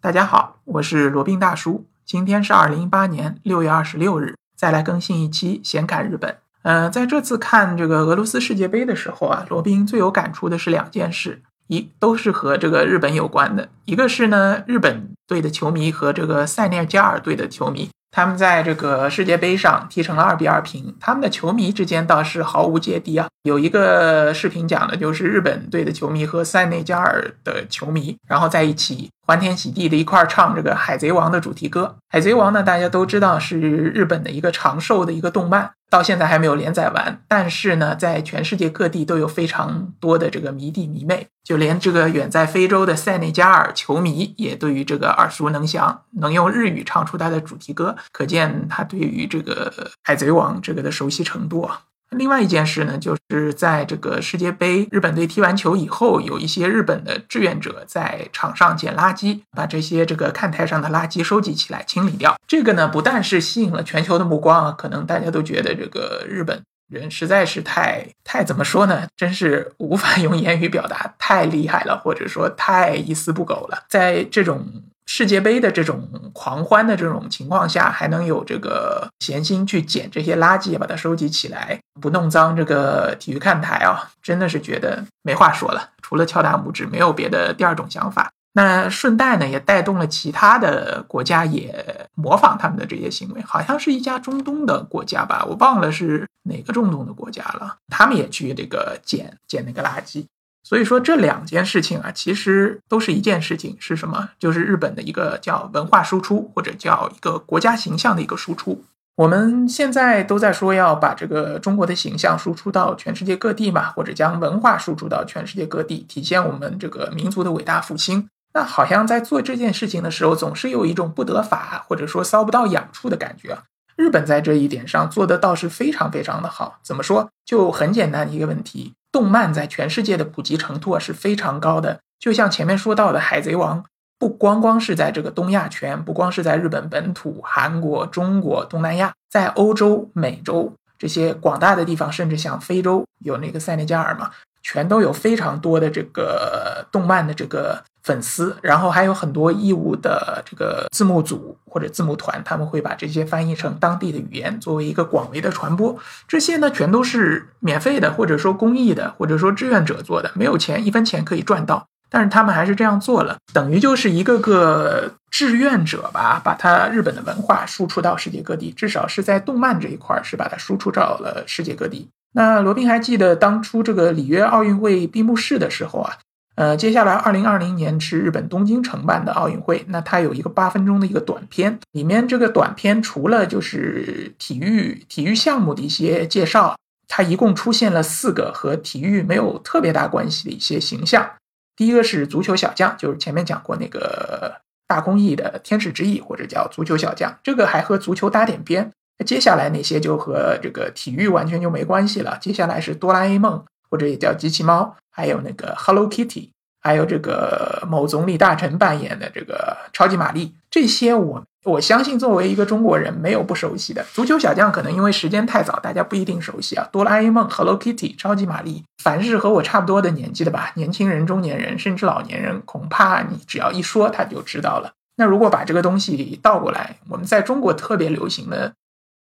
大家好，我是罗宾大叔。今天是二零一八年六月二十六日，再来更新一期闲侃日本。呃，在这次看这个俄罗斯世界杯的时候啊，罗宾最有感触的是两件事，一都是和这个日本有关的。一个是呢，日本队的球迷和这个塞内加尔队的球迷，他们在这个世界杯上踢成了二比二平，他们的球迷之间倒是毫无芥蒂啊。有一个视频讲的就是日本队的球迷和塞内加尔的球迷，然后在一起。欢天喜地的一块唱这个《海贼王》的主题歌，《海贼王》呢，大家都知道是日本的一个长寿的一个动漫，到现在还没有连载完。但是呢，在全世界各地都有非常多的这个迷弟迷妹，就连这个远在非洲的塞内加尔球迷也对于这个耳熟能详，能用日语唱出它的主题歌，可见他对于这个《海贼王》这个的熟悉程度啊。另外一件事呢，就是在这个世界杯，日本队踢完球以后，有一些日本的志愿者在场上捡垃圾，把这些这个看台上的垃圾收集起来清理掉。这个呢，不但是吸引了全球的目光啊，可能大家都觉得这个日本人实在是太太怎么说呢？真是无法 用言语表达，太厉害了，或者说太一丝不苟了。在这种。世界杯的这种狂欢的这种情况下，还能有这个闲心去捡这些垃圾，把它收集起来，不弄脏这个体育看台啊，真的是觉得没话说了。除了敲大拇指，没有别的第二种想法。那顺带呢，也带动了其他的国家也模仿他们的这些行为，好像是一家中东的国家吧，我忘了是哪个中东的国家了，他们也去这个捡捡那个垃圾。所以说这两件事情啊，其实都是一件事情，是什么？就是日本的一个叫文化输出，或者叫一个国家形象的一个输出。我们现在都在说要把这个中国的形象输出到全世界各地嘛，或者将文化输出到全世界各地，体现我们这个民族的伟大复兴。那好像在做这件事情的时候，总是有一种不得法，或者说搔不到痒处的感觉。日本在这一点上做的倒是非常非常的好。怎么说？就很简单一个问题。动漫在全世界的普及程度啊是非常高的，就像前面说到的《海贼王》，不光光是在这个东亚圈，不光是在日本本土、韩国、中国、东南亚，在欧洲、美洲这些广大的地方，甚至像非洲有那个塞内加尔嘛，全都有非常多的这个动漫的这个。粉丝，然后还有很多义务的这个字幕组或者字幕团，他们会把这些翻译成当地的语言，作为一个广为的传播。这些呢，全都是免费的，或者说公益的，或者说志愿者做的，没有钱，一分钱可以赚到。但是他们还是这样做了，等于就是一个个志愿者吧，把他日本的文化输出到世界各地，至少是在动漫这一块是把它输出到了世界各地。那罗宾还记得当初这个里约奥运会闭幕式的时候啊。呃，接下来二零二零年是日本东京承办的奥运会，那它有一个八分钟的一个短片，里面这个短片除了就是体育体育项目的一些介绍，它一共出现了四个和体育没有特别大关系的一些形象。第一个是足球小将，就是前面讲过那个大公益的天使之翼，或者叫足球小将，这个还和足球搭点边。那接下来那些就和这个体育完全就没关系了。接下来是哆啦 A 梦，或者也叫机器猫。还有那个 Hello Kitty，还有这个某总理大臣扮演的这个超级玛丽，这些我我相信作为一个中国人没有不熟悉的。足球小将可能因为时间太早，大家不一定熟悉啊。哆啦 A 梦、Hello Kitty、超级玛丽，凡是和我差不多的年纪的吧，年轻人、中年人甚至老年人，恐怕你只要一说他就知道了。那如果把这个东西倒过来，我们在中国特别流行的。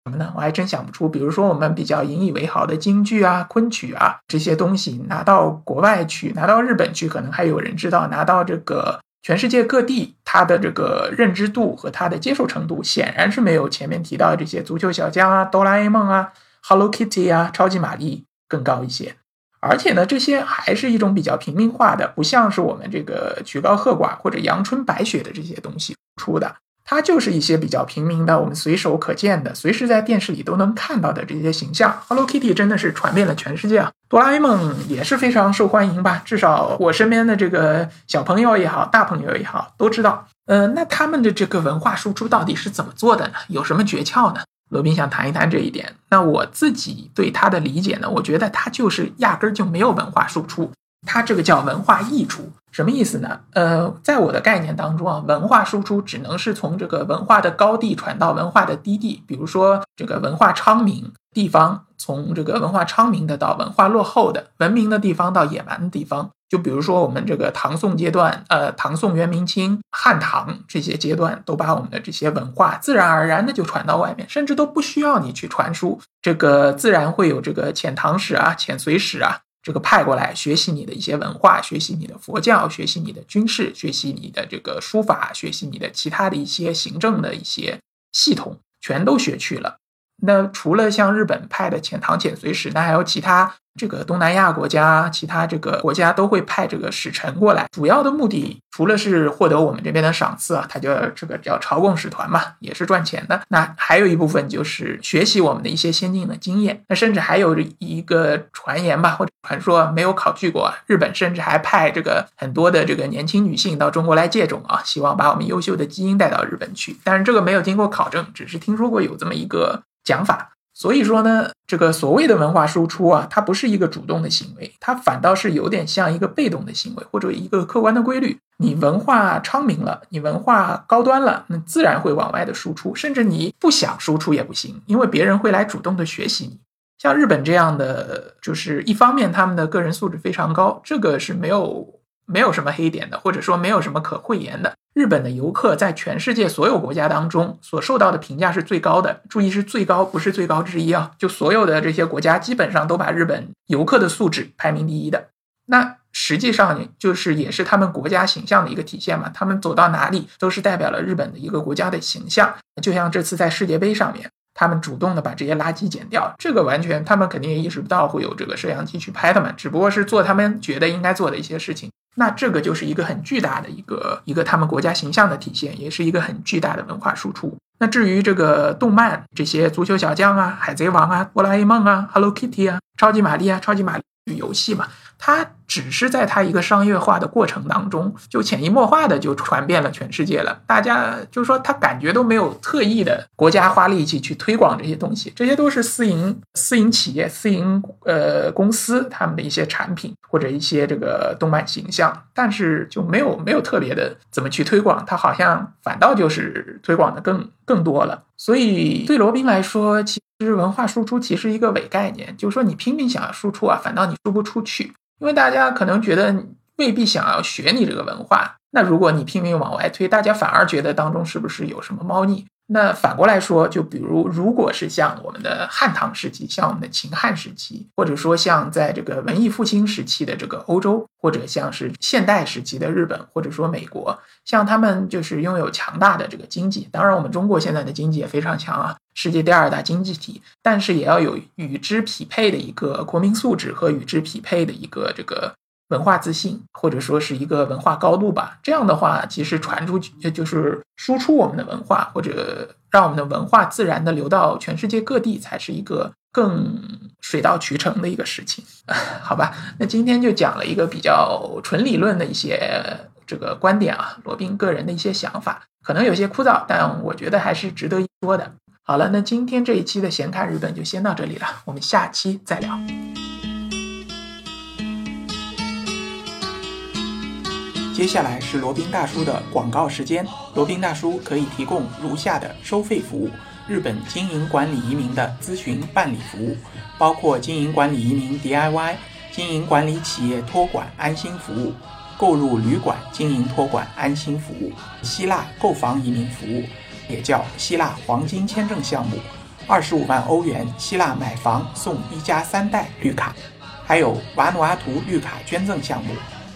什么呢？我还真想不出。比如说，我们比较引以为豪的京剧啊、昆曲啊这些东西，拿到国外去，拿到日本去，可能还有人知道；拿到这个全世界各地，它的这个认知度和它的接受程度，显然是没有前面提到的这些足球小将啊、哆啦 A 梦啊、Hello Kitty 啊、超级玛丽更高一些。而且呢，这些还是一种比较平民化的，不像是我们这个曲高和寡或者阳春白雪的这些东西出的。它就是一些比较平民的，我们随手可见的，随时在电视里都能看到的这些形象。Hello Kitty 真的是传遍了全世界啊！哆啦 A 梦也是非常受欢迎吧？至少我身边的这个小朋友也好，大朋友也好，都知道。呃，那他们的这个文化输出到底是怎么做的呢？有什么诀窍呢？罗宾想谈一谈这一点。那我自己对他的理解呢？我觉得他就是压根儿就没有文化输出。它这个叫文化溢出，什么意思呢？呃，在我的概念当中啊，文化输出只能是从这个文化的高地传到文化的低地，比如说这个文化昌明地方，从这个文化昌明的到文化落后的，文明的地方到野蛮的地方，就比如说我们这个唐宋阶段，呃，唐宋元明清汉唐这些阶段，都把我们的这些文化自然而然的就传到外面，甚至都不需要你去传输，这个自然会有这个遣唐使啊、遣隋使啊，这个派过来学习你的一些文化，学习你的佛教，学习你的军事，学习你的这个书法，学习你的其他的一些行政的一些系统，全都学去了。那除了像日本派的遣唐遣隋使，那还有其他。这个东南亚国家，其他这个国家都会派这个使臣过来，主要的目的除了是获得我们这边的赏赐啊，他叫这个叫朝贡使团嘛，也是赚钱的。那还有一部分就是学习我们的一些先进的经验。那甚至还有一个传言吧，或者传说没有考据过，日本甚至还派这个很多的这个年轻女性到中国来借种啊，希望把我们优秀的基因带到日本去。但是这个没有经过考证，只是听说过有这么一个讲法。所以说呢，这个所谓的文化输出啊，它不是一个主动的行为，它反倒是有点像一个被动的行为，或者一个客观的规律。你文化昌明了，你文化高端了，那自然会往外的输出，甚至你不想输出也不行，因为别人会来主动的学习你。像日本这样的，就是一方面他们的个人素质非常高，这个是没有没有什么黑点的，或者说没有什么可讳言的。日本的游客在全世界所有国家当中所受到的评价是最高的，注意是最高，不是最高之一啊！就所有的这些国家基本上都把日本游客的素质排名第一的。那实际上就是也是他们国家形象的一个体现嘛。他们走到哪里都是代表了日本的一个国家的形象。就像这次在世界杯上面，他们主动的把这些垃圾捡掉，这个完全他们肯定也意识不到会有这个摄像机去拍他们，只不过是做他们觉得应该做的一些事情。那这个就是一个很巨大的一个一个他们国家形象的体现，也是一个很巨大的文化输出。那至于这个动漫，这些足球小将啊、海贼王啊、哆啦 A 梦啊、Hello Kitty 啊、超级玛丽啊、超级玛丽游戏嘛。它只是在它一个商业化的过程当中，就潜移默化的就传遍了全世界了。大家就是说，他感觉都没有特意的国家花力气去推广这些东西，这些都是私营私营企业、私营呃公司他们的一些产品或者一些这个动漫形象，但是就没有没有特别的怎么去推广，它好像反倒就是推广的更更多了。所以对罗宾来说，其实文化输出其实一个伪概念，就是说你拼命想要输出啊，反倒你输不出去。因为大家可能觉得未必想要学你这个文化，那如果你拼命往外推，大家反而觉得当中是不是有什么猫腻？那反过来说，就比如如果是像我们的汉唐时期，像我们的秦汉时期，或者说像在这个文艺复兴时期的这个欧洲，或者像是现代时期的日本，或者说美国，像他们就是拥有强大的这个经济，当然我们中国现在的经济也非常强啊。世界第二大经济体，但是也要有与之匹配的一个国民素质和与之匹配的一个这个文化自信，或者说是一个文化高度吧。这样的话，其实传出去就是输出我们的文化，或者让我们的文化自然的流到全世界各地，才是一个更水到渠成的一个事情。好吧，那今天就讲了一个比较纯理论的一些这个观点啊，罗宾个人的一些想法，可能有些枯燥，但我觉得还是值得一说的。好了，那今天这一期的闲侃日本就先到这里了，我们下期再聊。接下来是罗宾大叔的广告时间。罗宾大叔可以提供如下的收费服务：日本经营管理移民的咨询办理服务，包括经营管理移民 DIY、经营管理企业托管安心服务、购入旅馆经营托管安心服务、希腊购房移民服务。也叫希腊黄金签证项目，二十五万欧元，希腊买房送一家三代绿卡，还有瓦努阿图绿卡捐赠项目，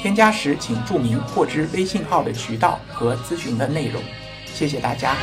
添加时请注明获知微信号的渠道和咨询的内容。谢谢大家。